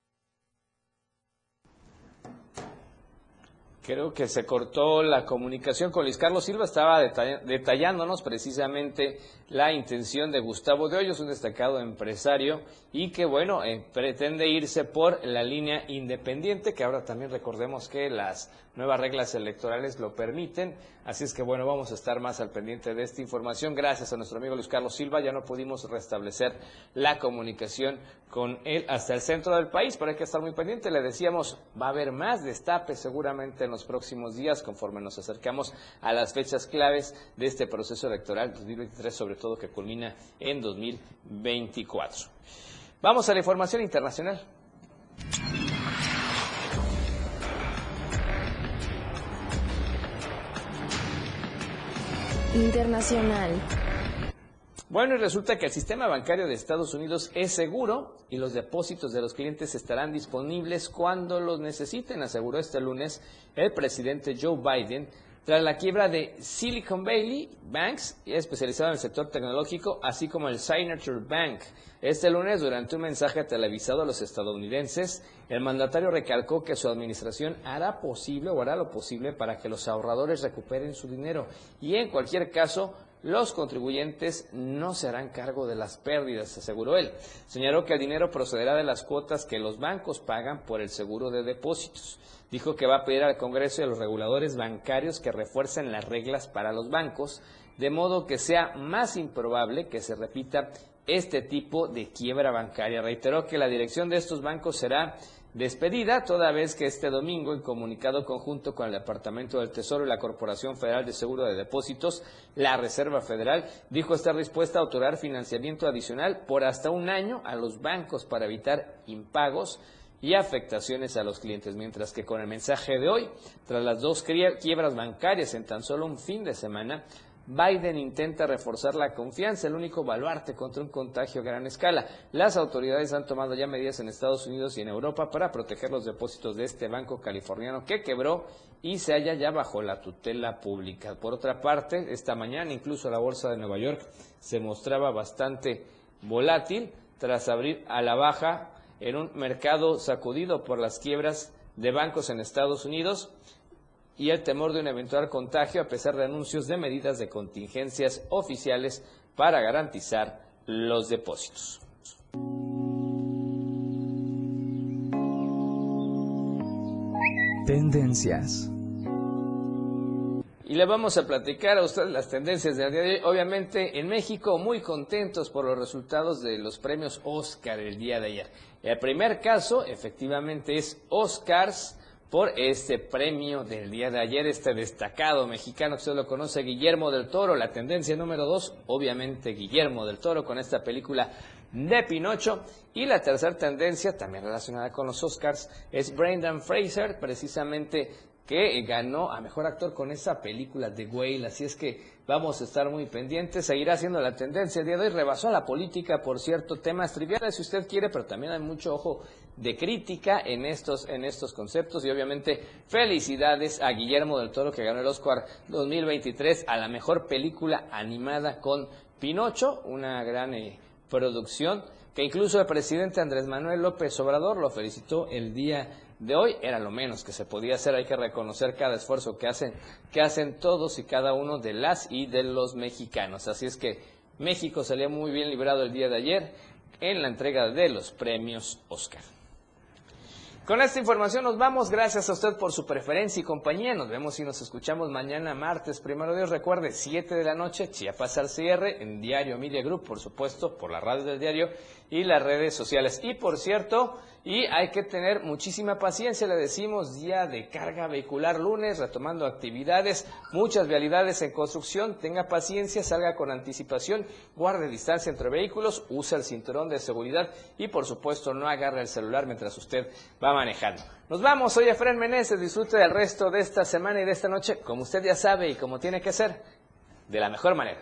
Creo que se cortó la comunicación con Luis Carlos Silva, estaba detallándonos precisamente la intención de Gustavo de Hoyos, un destacado empresario, y que, bueno, eh, pretende irse por la línea independiente, que ahora también recordemos que las nuevas reglas electorales lo permiten. Así es que, bueno, vamos a estar más al pendiente de esta información. Gracias a nuestro amigo Luis Carlos Silva, ya no pudimos restablecer la comunicación con él hasta el centro del país, pero hay que estar muy pendiente. Le decíamos, va a haber más destape seguramente en los próximos días, conforme nos acercamos a las fechas claves de este proceso electoral 2023, sobre todo que culmina en 2024. Vamos a la información internacional. Internacional. Bueno, y resulta que el sistema bancario de Estados Unidos es seguro y los depósitos de los clientes estarán disponibles cuando los necesiten, aseguró este lunes el presidente Joe Biden tras la quiebra de Silicon Valley Banks, especializado en el sector tecnológico, así como el Signature Bank. Este lunes, durante un mensaje televisado a los estadounidenses, el mandatario recalcó que su administración hará posible o hará lo posible para que los ahorradores recuperen su dinero y en cualquier caso los contribuyentes no se harán cargo de las pérdidas, aseguró él. Señaló que el dinero procederá de las cuotas que los bancos pagan por el seguro de depósitos. Dijo que va a pedir al Congreso y a los reguladores bancarios que refuercen las reglas para los bancos, de modo que sea más improbable que se repita este tipo de quiebra bancaria. Reiteró que la dirección de estos bancos será despedida, toda vez que este domingo, en comunicado conjunto con el Departamento del Tesoro y la Corporación Federal de Seguro de Depósitos, la Reserva Federal dijo estar dispuesta a otorgar financiamiento adicional por hasta un año a los bancos para evitar impagos y afectaciones a los clientes, mientras que con el mensaje de hoy, tras las dos quiebras bancarias en tan solo un fin de semana, Biden intenta reforzar la confianza, el único baluarte contra un contagio a gran escala. Las autoridades han tomado ya medidas en Estados Unidos y en Europa para proteger los depósitos de este banco californiano que quebró y se halla ya bajo la tutela pública. Por otra parte, esta mañana incluso la bolsa de Nueva York se mostraba bastante volátil tras abrir a la baja en un mercado sacudido por las quiebras de bancos en Estados Unidos y el temor de un eventual contagio a pesar de anuncios de medidas de contingencias oficiales para garantizar los depósitos. Tendencias. Y le vamos a platicar a ustedes las tendencias del día de hoy. Obviamente en México muy contentos por los resultados de los premios Oscar el día de ayer. El primer caso efectivamente es Oscars por este premio del día de ayer, este destacado mexicano que usted lo conoce, Guillermo del Toro. La tendencia número dos, obviamente Guillermo del Toro con esta película de Pinocho. Y la tercera tendencia, también relacionada con los Oscars, es Brendan Fraser, precisamente que ganó a mejor actor con esa película de Whale. Así es que vamos a estar muy pendientes. Seguirá siendo la tendencia el día de hoy. Rebasó la política, por cierto, temas triviales si usted quiere, pero también hay mucho ojo de crítica en estos, en estos conceptos. Y obviamente, felicidades a Guillermo del Toro que ganó el Oscar 2023 a la mejor película animada con Pinocho, una gran eh, producción que incluso el presidente Andrés Manuel López Obrador lo felicitó el día de hoy era lo menos que se podía hacer. Hay que reconocer cada esfuerzo que hacen, que hacen todos y cada uno de las y de los mexicanos. Así es que México salió muy bien librado el día de ayer en la entrega de los premios Oscar. Con esta información nos vamos. Gracias a usted por su preferencia y compañía. Nos vemos y nos escuchamos mañana martes. Primero Dios, recuerde, 7 de la noche, Chiapas al cierre, en Diario Media Group, por supuesto, por la radio del diario y las redes sociales. Y por cierto, y hay que tener muchísima paciencia, le decimos día de carga vehicular lunes, retomando actividades, muchas vialidades en construcción, tenga paciencia, salga con anticipación, guarde distancia entre vehículos, use el cinturón de seguridad y por supuesto no agarre el celular mientras usted va manejando. Nos vamos, soy Efraín Meneses, disfrute del resto de esta semana y de esta noche, como usted ya sabe y como tiene que ser, de la mejor manera.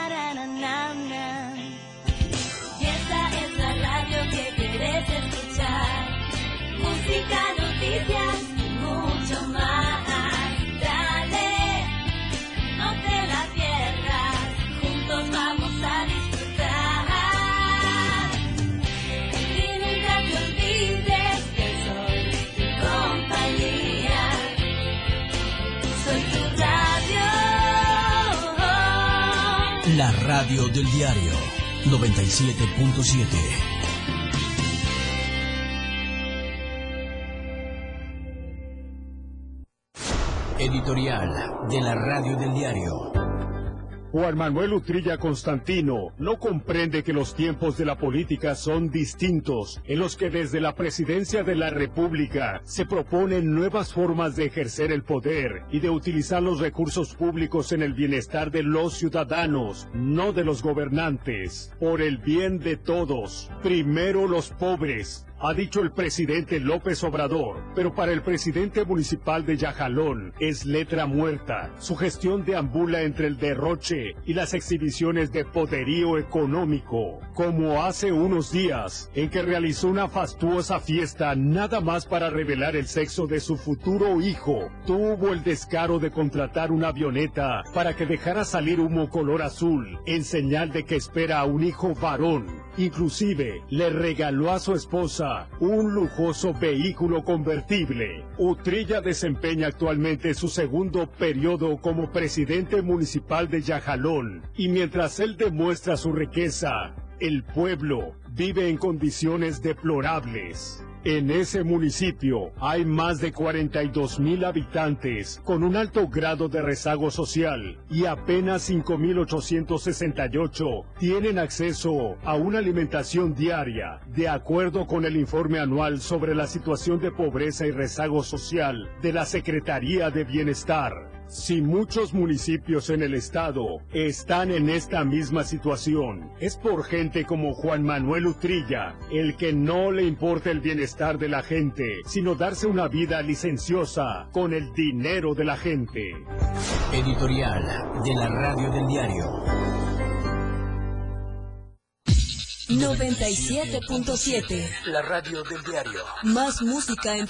Mucho más. Dale, no te la pierdas, juntos vamos a disfrutar. Nunca te olvides que soy tu compañía. Soy tu radio. La radio del diario 97.7. Editorial de la Radio del Diario. Juan Manuel Utrilla Constantino no comprende que los tiempos de la política son distintos, en los que desde la presidencia de la República se proponen nuevas formas de ejercer el poder y de utilizar los recursos públicos en el bienestar de los ciudadanos, no de los gobernantes, por el bien de todos. Primero los pobres, ha dicho el presidente López Obrador, pero para el presidente municipal de Yajalón es letra muerta. Su gestión deambula entre el derroche y las exhibiciones de poderío económico, como hace unos días en que realizó una fastuosa fiesta nada más para revelar el sexo de su futuro hijo. Tuvo el descaro de contratar una avioneta para que dejara salir humo color azul en señal de que espera a un hijo varón. Inclusive le regaló a su esposa un lujoso vehículo convertible. Utrilla desempeña actualmente su segundo periodo como presidente municipal de Yajalón y mientras él demuestra su riqueza, el pueblo vive en condiciones deplorables. En ese municipio hay más de 42 mil habitantes con un alto grado de rezago social y apenas 5.868 tienen acceso a una alimentación diaria, de acuerdo con el informe anual sobre la situación de pobreza y rezago social de la Secretaría de Bienestar. Si muchos municipios en el estado están en esta misma situación, es por gente como Juan Manuel Utrilla, el que no le importa el bienestar de la gente, sino darse una vida licenciosa con el dinero de la gente. Editorial de la Radio del Diario. 97.7. La radio del diario. Más música en tu